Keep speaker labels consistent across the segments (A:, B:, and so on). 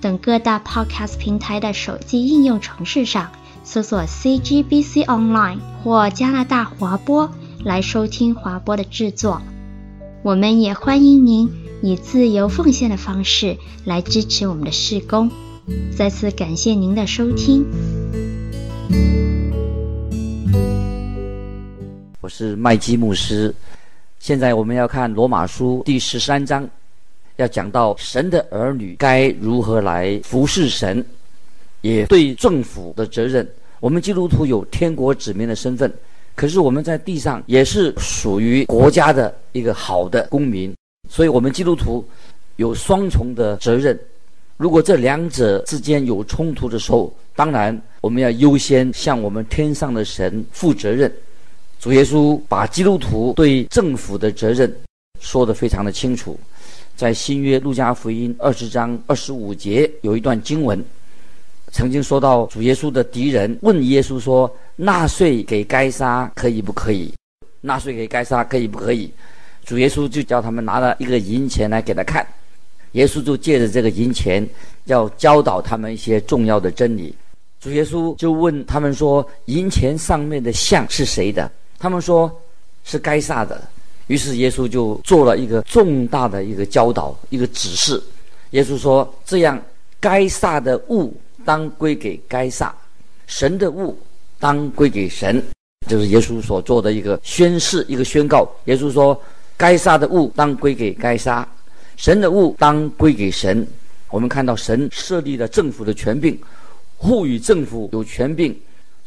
A: 等各大 Podcast 平台的手机应用程式上搜索 CGBC Online 或加拿大华播来收听华播的制作。我们也欢迎您以自由奉献的方式来支持我们的事工。再次感谢您的收听。
B: 我是麦基牧师。现在我们要看罗马书第十三章，要讲到神的儿女该如何来服侍神，也对政府的责任。我们基督徒有天国子民的身份，可是我们在地上也是属于国家的一个好的公民，所以我们基督徒有双重的责任。如果这两者之间有冲突的时候，当然我们要优先向我们天上的神负责任。主耶稣把基督徒对政府的责任说得非常的清楚，在新约路加福音二十章二十五节有一段经文，曾经说到主耶稣的敌人问耶稣说：“纳税给该撒可以不可以？纳税给该撒可以不可以？”主耶稣就叫他们拿了一个银钱来给他看。耶稣就借着这个银钱，要教导他们一些重要的真理。主耶稣就问他们说：“银钱上面的像是谁的？”他们说是该撒的。于是耶稣就做了一个重大的一个教导，一个指示。耶稣说：“这样，该撒的物当归给该撒，神的物当归给神。”这是耶稣所做的一个宣誓，一个宣告。耶稣说：“该撒的物当归给该撒。”神的物当归给神。我们看到神设立了政府的权柄，赋予政府有权柄，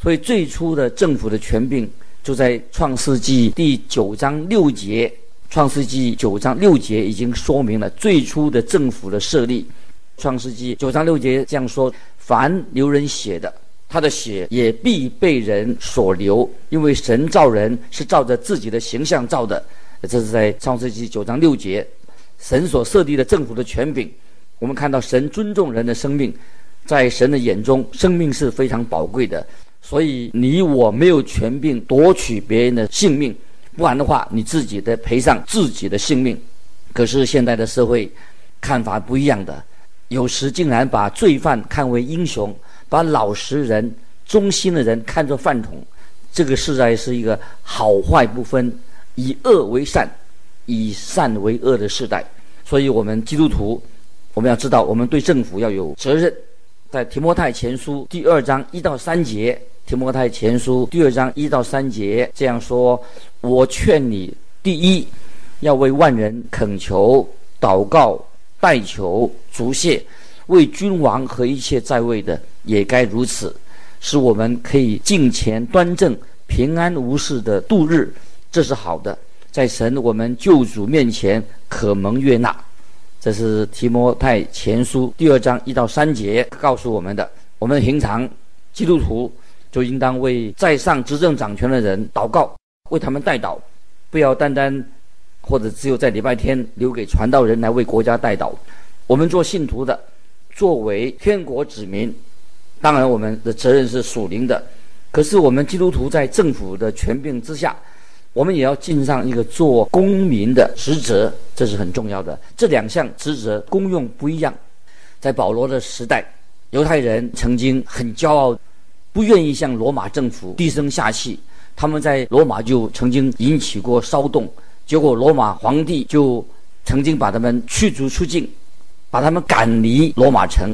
B: 所以最初的政府的权柄就在创世纪第九章六节。创世纪九章六节已经说明了最初的政府的设立。创世纪九章六节这样说：凡流人血的，他的血也必被人所流，因为神造人是照着自己的形象造的。这是在创世纪九章六节。神所设立的政府的权柄，我们看到神尊重人的生命，在神的眼中，生命是非常宝贵的。所以你我没有权柄夺取别人的性命，不然的话，你自己得赔上自己的性命。可是现在的社会看法不一样的，有时竟然把罪犯看为英雄，把老实人、忠心的人看作饭桶，这个实在是一个好坏不分，以恶为善。以善为恶的时代，所以我们基督徒，我们要知道，我们对政府要有责任。在提摩太前书第二章一到三节，提摩太前书第二章一到三节这样说：“我劝你，第一，要为万人恳求、祷告、代求、足谢，为君王和一切在位的也该如此，使我们可以敬虔端正、平安无事的度日，这是好的。”在神我们救主面前可蒙悦纳，这是提摩太前书第二章一到三节告诉我们的。我们平常基督徒就应当为在上执政掌权的人祷告，为他们代祷，不要单单或者只有在礼拜天留给传道人来为国家代祷。我们做信徒的，作为天国子民，当然我们的责任是属灵的，可是我们基督徒在政府的权柄之下。我们也要尽上一个做公民的职责，这是很重要的。这两项职责功用不一样。在保罗的时代，犹太人曾经很骄傲，不愿意向罗马政府低声下气。他们在罗马就曾经引起过骚动，结果罗马皇帝就曾经把他们驱逐出境，把他们赶离罗马城。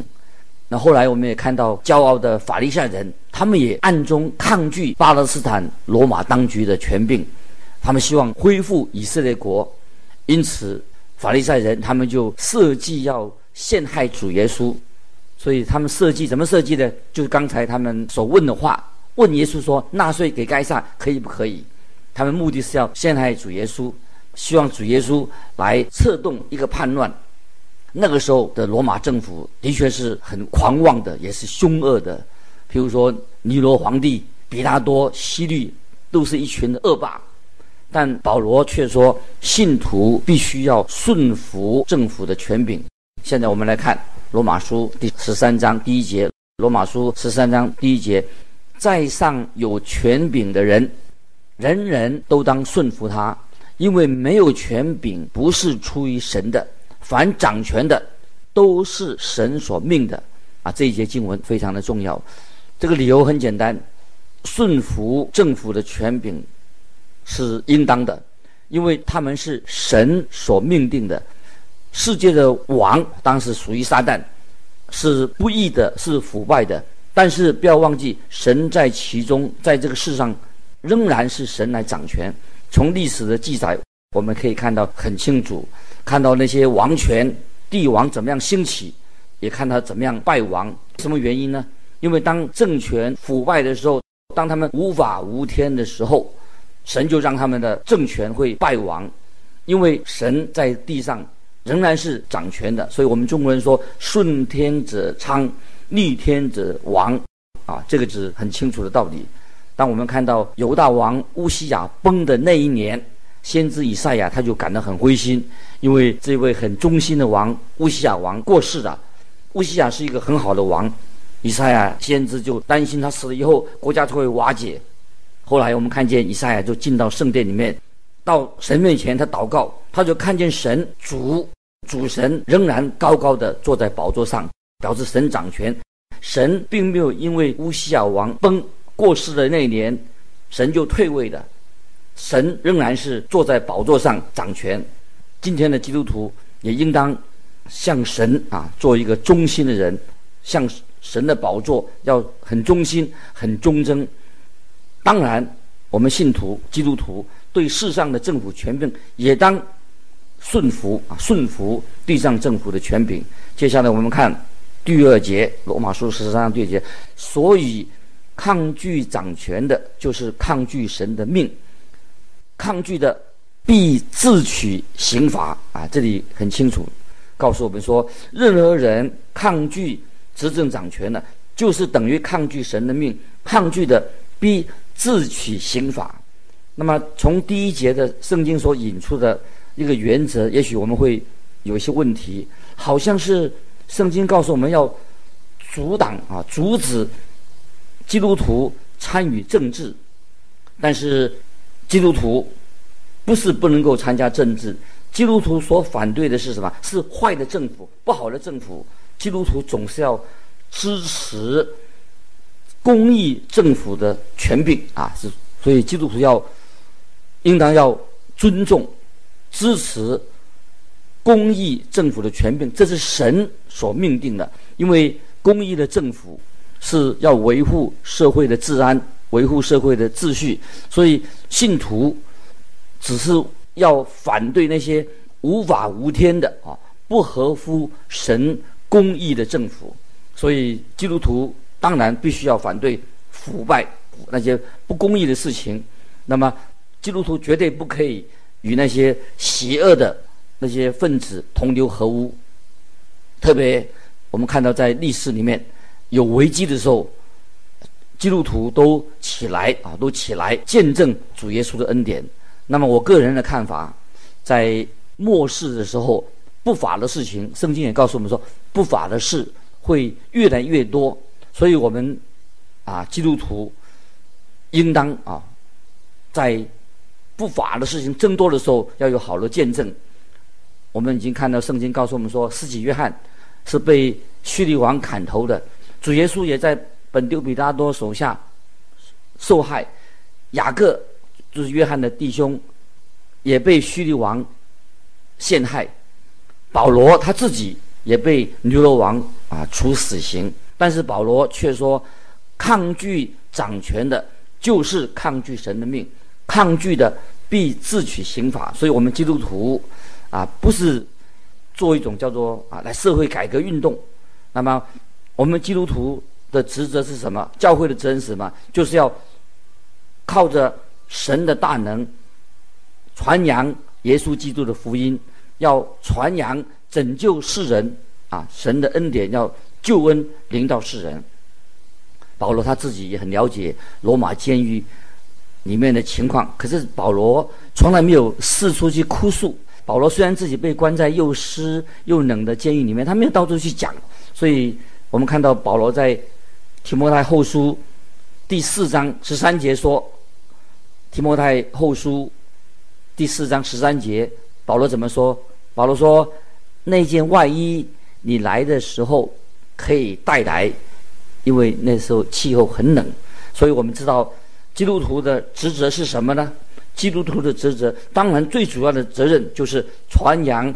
B: 那后来我们也看到骄傲的法利赛人，他们也暗中抗拒巴勒斯坦罗马当局的权柄。他们希望恢复以色列国，因此法利赛人他们就设计要陷害主耶稣，所以他们设计怎么设计的？就是刚才他们所问的话，问耶稣说：“纳税给该撒可以不可以？”他们目的是要陷害主耶稣，希望主耶稣来策动一个叛乱。那个时候的罗马政府的确是很狂妄的，也是凶恶的。譬如说，尼罗皇帝、比拉多、希律，都是一群恶霸。但保罗却说，信徒必须要顺服政府的权柄。现在我们来看罗马书第十三章第一节。罗马书十三章第一节，在上有权柄的人，人人都当顺服他，因为没有权柄不是出于神的。凡掌权的，都是神所命的。啊，这一节经文非常的重要。这个理由很简单，顺服政府的权柄是应当的，因为他们是神所命定的。世界的王当时属于撒旦，是不义的，是腐败的。但是不要忘记，神在其中，在这个世上仍然是神来掌权。从历史的记载，我们可以看到很清楚。看到那些王权帝王怎么样兴起，也看他怎么样败亡。什么原因呢？因为当政权腐败的时候，当他们无法无天的时候，神就让他们的政权会败亡。因为神在地上仍然是掌权的，所以我们中国人说“顺天者昌，逆天者亡”，啊，这个是很清楚的道理。当我们看到犹大王乌西亚崩的那一年。先知以赛亚他就感到很灰心，因为这位很忠心的王乌西亚王过世了。乌西亚是一个很好的王，以赛亚先知就担心他死了以后国家就会瓦解。后来我们看见以赛亚就进到圣殿里面，到神面前他祷告，他就看见神主主神仍然高高的坐在宝座上，表示神掌权。神并没有因为乌西雅王崩过世的那一年，神就退位的。神仍然是坐在宝座上掌权。今天的基督徒也应当向神啊做一个忠心的人，向神的宝座要很忠心、很忠贞。当然，我们信徒基督徒对世上的政府权柄也当顺服啊，顺服地上政府的权柄。接下来我们看第二节，罗马书十三章第二节，所以抗拒掌权的，就是抗拒神的命。抗拒的必自取刑罚啊！这里很清楚告诉我们说，任何人抗拒执政掌权的，就是等于抗拒神的命。抗拒的必自取刑罚。那么从第一节的圣经所引出的一个原则，也许我们会有一些问题，好像是圣经告诉我们要阻挡啊，阻止基督徒参与政治，但是。基督徒不是不能够参加政治，基督徒所反对的是什么？是坏的政府、不好的政府。基督徒总是要支持公义政府的权柄啊！是，所以基督徒要应当要尊重、支持公义政府的权柄，这是神所命定的。因为公义的政府是要维护社会的治安。维护社会的秩序，所以信徒只是要反对那些无法无天的啊，不合乎神公义的政府。所以基督徒当然必须要反对腐败那些不公义的事情。那么基督徒绝对不可以与那些邪恶的那些分子同流合污。特别我们看到在历史里面有危机的时候。基督徒都起来啊，都起来见证主耶稣的恩典。那么我个人的看法，在末世的时候，不法的事情，圣经也告诉我们说，不法的事会越来越多。所以我们啊，基督徒应当啊，在不法的事情增多的时候，要有好的见证。我们已经看到圣经告诉我们说，施洗约翰是被叙利王砍头的，主耶稣也在。本丢彼拉多手下受害，雅各就是约翰的弟兄，也被叙利王陷害。保罗他自己也被尼罗王啊处死刑，但是保罗却说，抗拒掌权的，就是抗拒神的命，抗拒的必自取刑罚。所以，我们基督徒啊，不是做一种叫做啊来社会改革运动，那么我们基督徒。的职责是什么？教会的责任是什么？就是要靠着神的大能，传扬耶稣基督的福音，要传扬拯救世人啊，神的恩典要救恩临到世人。保罗他自己也很了解罗马监狱里面的情况，可是保罗从来没有四处去哭诉。保罗虽然自己被关在又湿又冷的监狱里面，他没有到处去讲。所以我们看到保罗在提摩太后书第四章十三节说：“提摩太后书第四章十三节，保罗怎么说？保罗说：那件外衣你来的时候可以带来。”因为那时候气候很冷，所以我们知道基督徒的职责是什么呢？基督徒的职责，当然最主要的责任就是传扬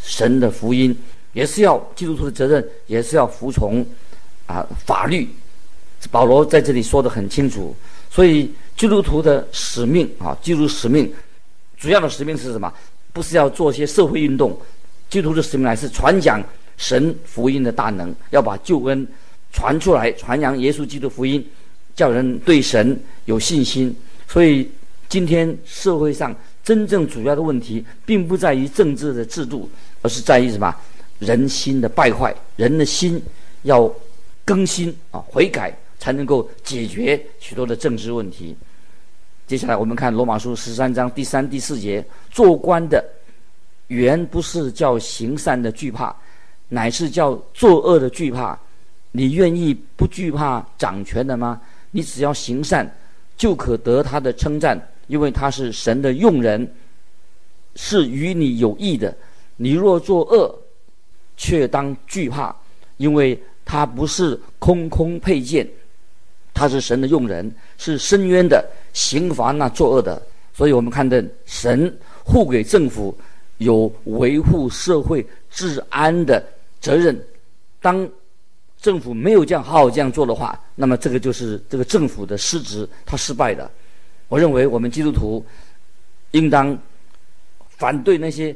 B: 神的福音，也是要基督徒的责任，也是要服从啊法律。保罗在这里说得很清楚，所以基督徒的使命啊，基督使命主要的使命是什么？不是要做些社会运动，基督徒的使命乃是传讲神福音的大能，要把救恩。传出来，传扬耶稣基督福音，叫人对神有信心。所以，今天社会上真正主要的问题，并不在于政治的制度，而是在于什么？人心的败坏。人的心要更新啊，悔改，才能够解决许多的政治问题。接下来，我们看罗马书十三章第三、第四节：做官的原不是叫行善的惧怕，乃是叫作恶的惧怕。你愿意不惧怕掌权的吗？你只要行善，就可得他的称赞，因为他是神的用人，是与你有益的。你若作恶，却当惧怕，因为他不是空空佩剑，他是神的用人，是深渊的，刑罚那作恶的。所以我们看到神护给政府有维护社会治安的责任，当。政府没有这样好好这样做的话，那么这个就是这个政府的失职，他失败的。我认为我们基督徒应当反对那些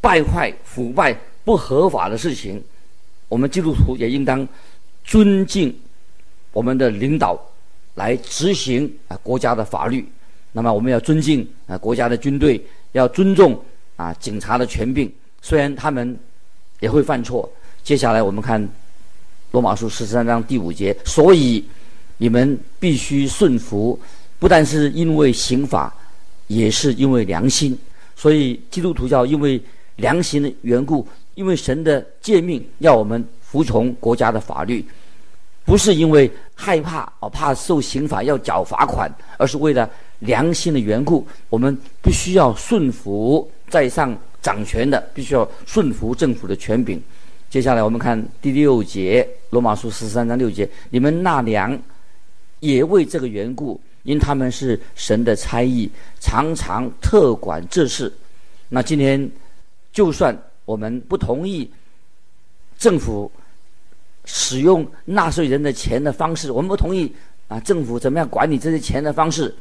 B: 败坏、腐败、不合法的事情。我们基督徒也应当尊敬我们的领导来执行啊国家的法律。那么我们要尊敬啊国家的军队，要尊重啊警察的权柄，虽然他们也会犯错。接下来我们看。罗马书十三章第五节，所以你们必须顺服，不但是因为刑法，也是因为良心。所以基督徒要因为良心的缘故，因为神的诫命要我们服从国家的法律，不是因为害怕哦怕受刑法要缴罚款，而是为了良心的缘故，我们必须要顺服在上掌权的，必须要顺服政府的权柄。接下来我们看第六节，罗马书十三章六节，你们纳粮也为这个缘故，因他们是神的差役，常常特管这事。那今天就算我们不同意政府使用纳税人的钱的方式，我们不同意啊政府怎么样管理这些钱的方式，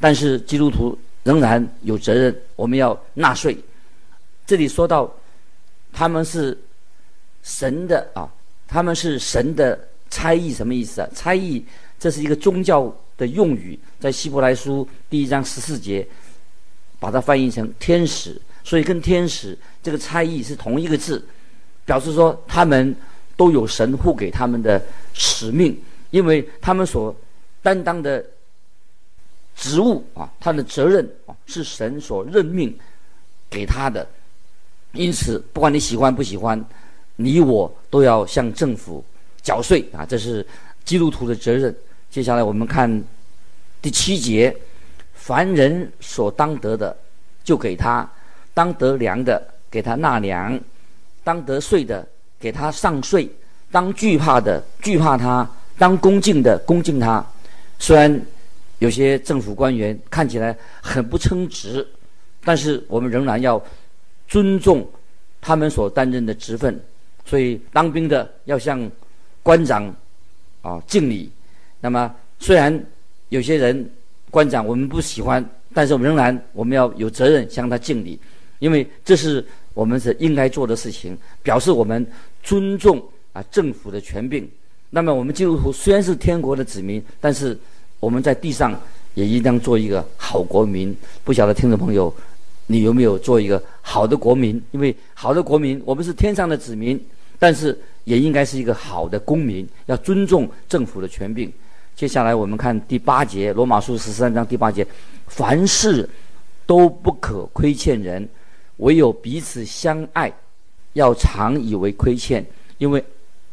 B: 但是基督徒仍然有责任，我们要纳税。这里说到他们是。神的啊，他们是神的差役，什么意思啊？差役这是一个宗教的用语，在希伯来书第一章十四节，把它翻译成天使，所以跟天使这个差役是同一个字，表示说他们都有神护给他们的使命，因为他们所担当的职务啊，他的责任啊，是神所任命给他的，因此不管你喜欢不喜欢。你我都要向政府缴税啊，这是基督徒的责任。接下来我们看第七节：凡人所当得的，就给他；当得粮的，给他纳粮；当得税的，给他上税；当惧怕的，惧怕他；当恭敬的，恭敬他。虽然有些政府官员看起来很不称职，但是我们仍然要尊重他们所担任的职分。所以当兵的要向官长啊敬礼。那么虽然有些人官长我们不喜欢，但是我们仍然我们要有责任向他敬礼，因为这是我们是应该做的事情，表示我们尊重啊政府的权柄。那么我们基督徒虽然是天国的子民，但是我们在地上也应当做一个好国民。不晓得听众朋友，你有没有做一个好的国民？因为好的国民，我们是天上的子民，但是也应该是一个好的公民，要尊重政府的权柄。接下来我们看第八节，《罗马书》十三章第八节：凡事都不可亏欠人，唯有彼此相爱，要常以为亏欠，因为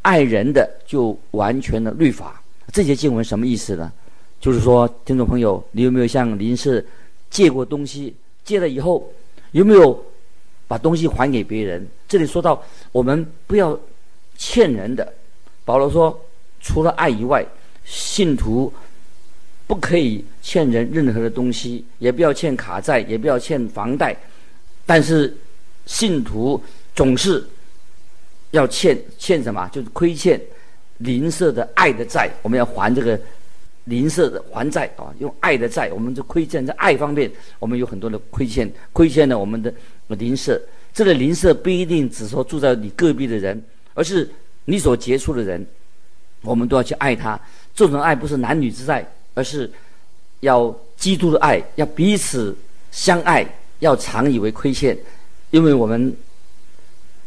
B: 爱人的就完全的律法。这节经文什么意思呢？就是说，听众朋友，你有没有向邻舍借过东西？借了以后，有没有把东西还给别人？这里说到我们不要欠人的。保罗说，除了爱以外，信徒不可以欠人任何的东西，也不要欠卡债，也不要欠房贷。但是信徒总是要欠欠什么？就是亏欠邻舍的爱的债，我们要还这个邻舍的还债啊，用爱的债，我们就亏欠在爱方面，我们有很多的亏欠，亏欠了我们的邻舍。这个邻舍不一定只说住在你隔壁的人，而是你所接触的人，我们都要去爱他。这种爱不是男女之爱，而是要基督的爱，要彼此相爱，要常以为亏欠，因为我们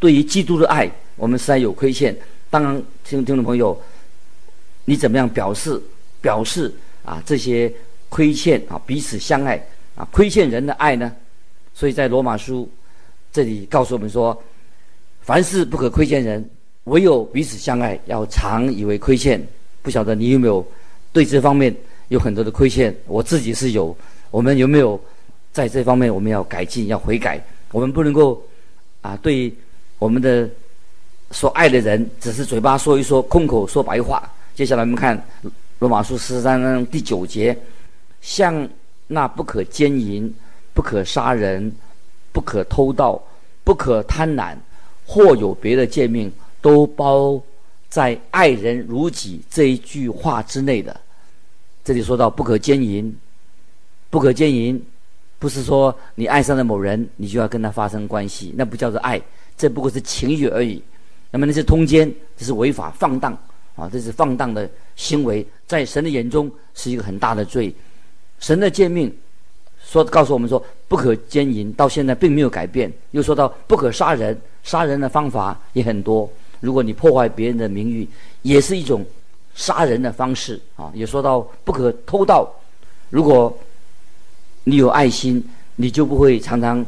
B: 对于基督的爱，我们实在有亏欠。当然，听听众朋友，你怎么样表示表示啊这些亏欠啊彼此相爱啊亏欠人的爱呢？所以在罗马书这里告诉我们说，凡事不可亏欠人，唯有彼此相爱，要常以为亏欠。不晓得你有没有对这方面有很多的亏欠？我自己是有。我们有没有在这方面我们要改进、要悔改？我们不能够啊，对我们的所爱的人，只是嘴巴说一说，空口说白话。接下来我们看罗马书十三章第九节：像那不可奸淫、不可杀人、不可偷盗、不可贪婪，或有别的诫命，都包。在爱人如己这一句话之内的，这里说到不可奸淫，不可奸淫，不是说你爱上了某人，你就要跟他发生关系，那不叫做爱，这不过是情欲而已。那么那是通奸，这是违法放荡啊，这是放荡的行为，在神的眼中是一个很大的罪。神的诫命说告诉我们说不可奸淫，到现在并没有改变。又说到不可杀人，杀人的方法也很多。如果你破坏别人的名誉，也是一种杀人的方式啊！也说到不可偷盗。如果你有爱心，你就不会常常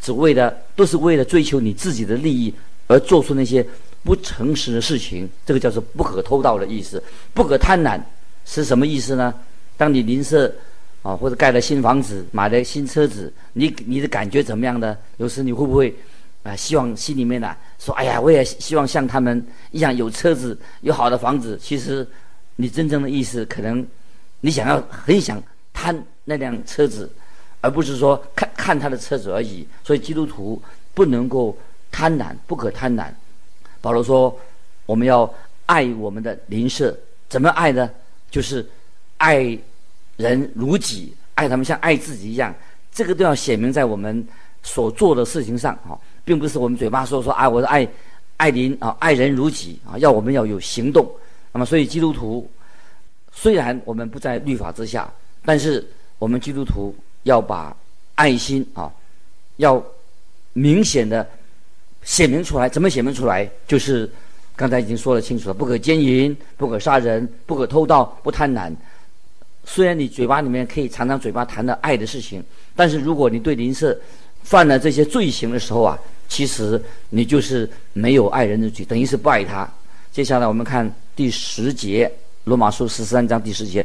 B: 只为了都是为了追求你自己的利益而做出那些不诚实的事情。这个叫做不可偷盗的意思。不可贪婪是什么意思呢？当你邻舍啊，或者盖了新房子、买了新车子，你你的感觉怎么样呢？有时你会不会？啊，希望心里面呢、说，哎呀，我也希望像他们一样有车子、有好的房子。其实，你真正的意思可能，你想要很想贪那辆车子，而不是说看看他的车子而已。所以基督徒不能够贪婪，不可贪婪。保罗说，我们要爱我们的邻舍，怎么爱呢？就是爱人如己，爱他们像爱自己一样。这个都要写明在我们所做的事情上啊。并不是我们嘴巴说说啊，我是爱爱邻啊，爱人如己啊，要我们要有行动。那么，所以基督徒虽然我们不在律法之下，但是我们基督徒要把爱心啊，要明显的写明出来。怎么写明出来？就是刚才已经说得清楚了：不可奸淫，不可杀人，不可偷盗，不贪婪。虽然你嘴巴里面可以常常嘴巴谈的爱的事情，但是如果你对邻舍犯了这些罪行的时候啊，其实你就是没有爱人的罪，等于是不爱他。接下来我们看第十节，《罗马书》十三章第十节：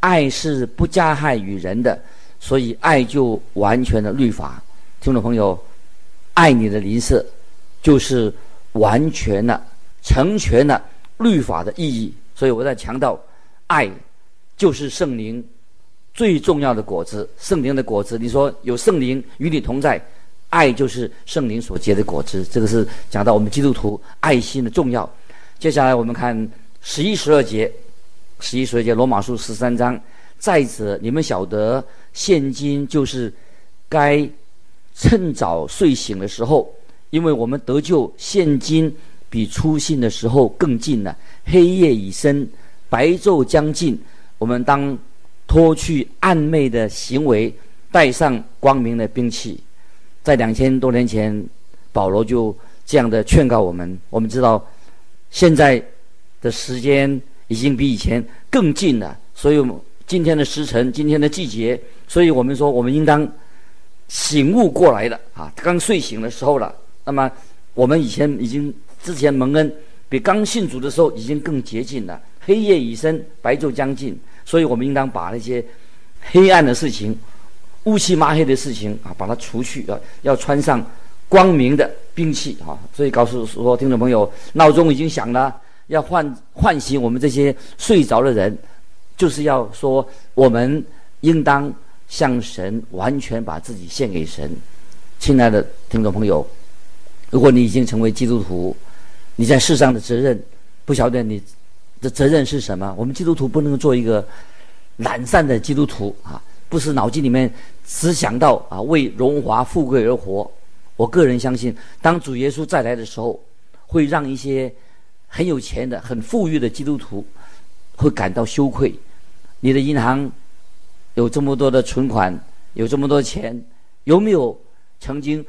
B: 爱是不加害于人的，所以爱就完全的律法。听众朋友，爱你的邻舍，就是完全的、成全了律法的意义。所以我在强调，爱就是圣灵最重要的果子。圣灵的果子，你说有圣灵与你同在。爱就是圣灵所结的果子，这个是讲到我们基督徒爱心的重要。接下来我们看十一、十二节，十一、十二节，罗马书十三章。再者，你们晓得，现今就是该趁早睡醒的时候，因为我们得救，现今比初信的时候更近了。黑夜已深，白昼将近，我们当脱去暗昧的行为，带上光明的兵器。在两千多年前，保罗就这样的劝告我们。我们知道，现在的时间已经比以前更近了，所以今天的时辰，今天的季节，所以我们说，我们应当醒悟过来了啊！刚睡醒的时候了。那么，我们以前已经之前蒙恩，比刚信主的时候已经更接近了。黑夜已深，白昼将近，所以我们应当把那些黑暗的事情、乌漆抹黑的事情啊，把它除去啊，要穿上光明的兵器啊。所以告诉说，听众朋友，闹钟已经响了，要唤唤醒我们这些睡着的人，就是要说，我们应当向神完全把自己献给神。亲爱的听众朋友，如果你已经成为基督徒，你在世上的责任，不晓得你。的责任是什么？我们基督徒不能做一个懒散的基督徒啊！不是脑筋里面只想到啊为荣华富贵而活。我个人相信，当主耶稣再来的时候，会让一些很有钱的、很富裕的基督徒会感到羞愧。你的银行有这么多的存款，有这么多钱，有没有曾经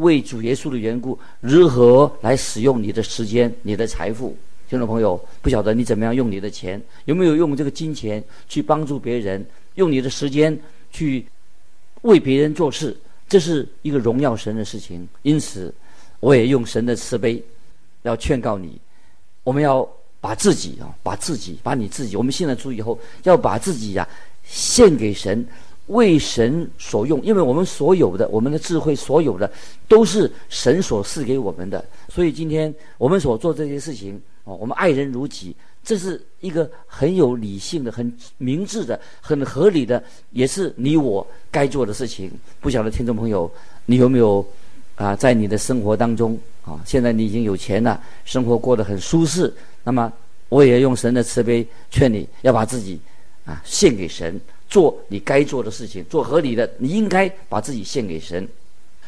B: 为主耶稣的缘故，如何来使用你的时间、你的财富？听众朋友，不晓得你怎么样用你的钱，有没有用这个金钱去帮助别人，用你的时间去为别人做事，这是一个荣耀神的事情。因此，我也用神的慈悲，要劝告你，我们要把自己啊，把自己，把你自己，我们信了主以后，要把自己呀、啊、献给神，为神所用，因为我们所有的，我们的智慧，所有的都是神所赐给我们的。所以今天我们所做这些事情。哦，我们爱人如己，这是一个很有理性的、很明智的、很合理的，也是你我该做的事情。不晓得听众朋友，你有没有啊？在你的生活当中啊，现在你已经有钱了，生活过得很舒适。那么，我也用神的慈悲劝你要把自己啊献给神，做你该做的事情，做合理的。你应该把自己献给神。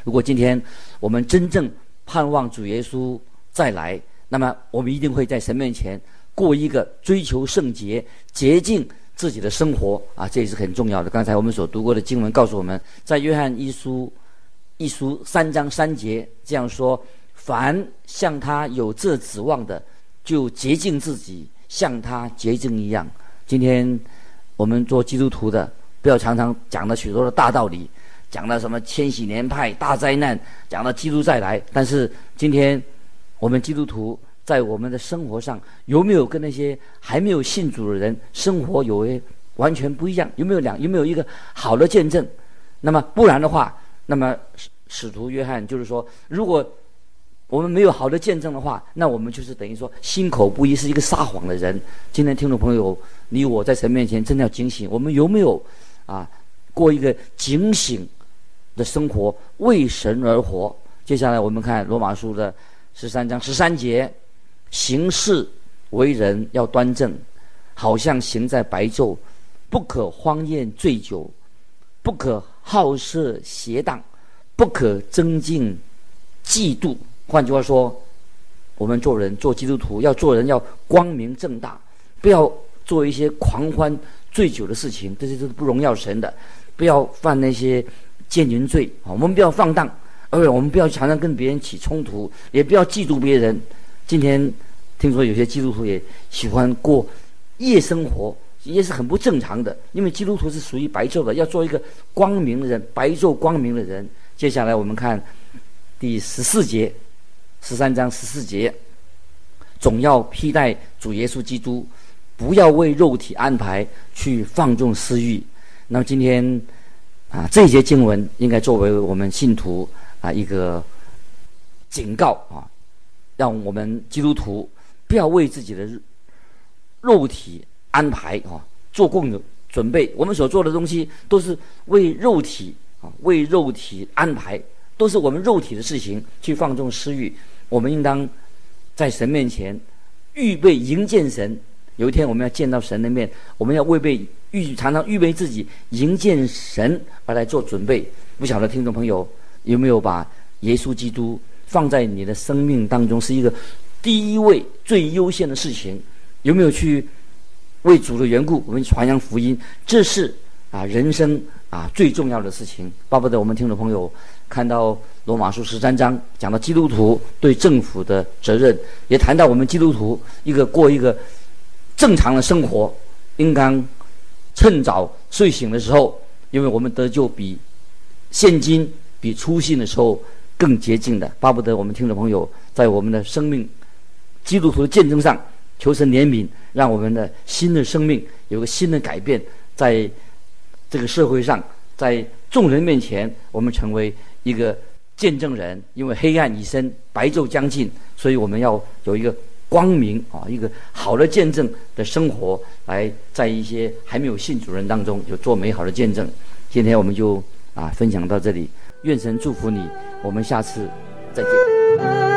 B: 如果今天我们真正盼望主耶稣再来，那么，我们一定会在神面前过一个追求圣洁、洁净自己的生活啊，这也是很重要的。刚才我们所读过的经文告诉我们，在约翰一书一书三章三节这样说：“凡向他有这指望的，就洁净自己，像他洁净一样。”今天我们做基督徒的，不要常常讲了许多的大道理，讲了什么千禧年派、大灾难，讲了基督再来，但是今天。我们基督徒在我们的生活上有没有跟那些还没有信主的人生活有完全不一样？有没有两有没有一个好的见证？那么不然的话，那么使使徒约翰就是说，如果我们没有好的见证的话，那我们就是等于说心口不一，是一个撒谎的人。今天听众朋友，你我在神面前真的要警醒，我们有没有啊过一个警醒的生活，为神而活？接下来我们看罗马书的。十三章十三节，行事为人要端正，好像行在白昼，不可荒宴醉酒，不可好色邪荡，不可增进嫉妒。换句话说，我们做人做基督徒要做人要光明正大，不要做一些狂欢醉酒的事情，这些都是不荣耀神的。不要犯那些奸淫罪啊，我们不要放荡。而且我们不要常常跟别人起冲突，也不要嫉妒别人。今天听说有些基督徒也喜欢过夜生活，也是很不正常的。因为基督徒是属于白昼的，要做一个光明的人，白昼光明的人。接下来我们看第十四节，十三章十四节，总要披戴主耶稣基督，不要为肉体安排去放纵私欲。那么今天啊，这节经文应该作为我们信徒。啊，一个警告啊，让我们基督徒不要为自己的肉体安排啊，做供的准备。我们所做的东西都是为肉体啊，为肉体安排，都是我们肉体的事情去放纵私欲。我们应当在神面前预备迎见神。有一天我们要见到神的面，我们要为备预常常预备自己迎见神而来做准备。不晓得听众朋友。有没有把耶稣基督放在你的生命当中是一个第一位最优先的事情？有没有去为主的缘故，我们传扬福音？这是啊人生啊最重要的事情。巴不得我们听众朋友看到罗马书十三章讲到基督徒对政府的责任，也谈到我们基督徒一个过一个正常的生活，应当趁早睡醒的时候，因为我们得救比现今比初信的时候更洁净的。巴不得我们听众朋友在我们的生命基督徒的见证上求神怜悯，让我们的新的生命有个新的改变，在这个社会上，在众人面前，我们成为。一个见证人，因为黑暗已深，白昼将近，所以我们要有一个光明啊，一个好的见证的生活，来在一些还没有信主人当中，就做美好的见证。今天我们就啊分享到这里，愿神祝福你，我们下次再见。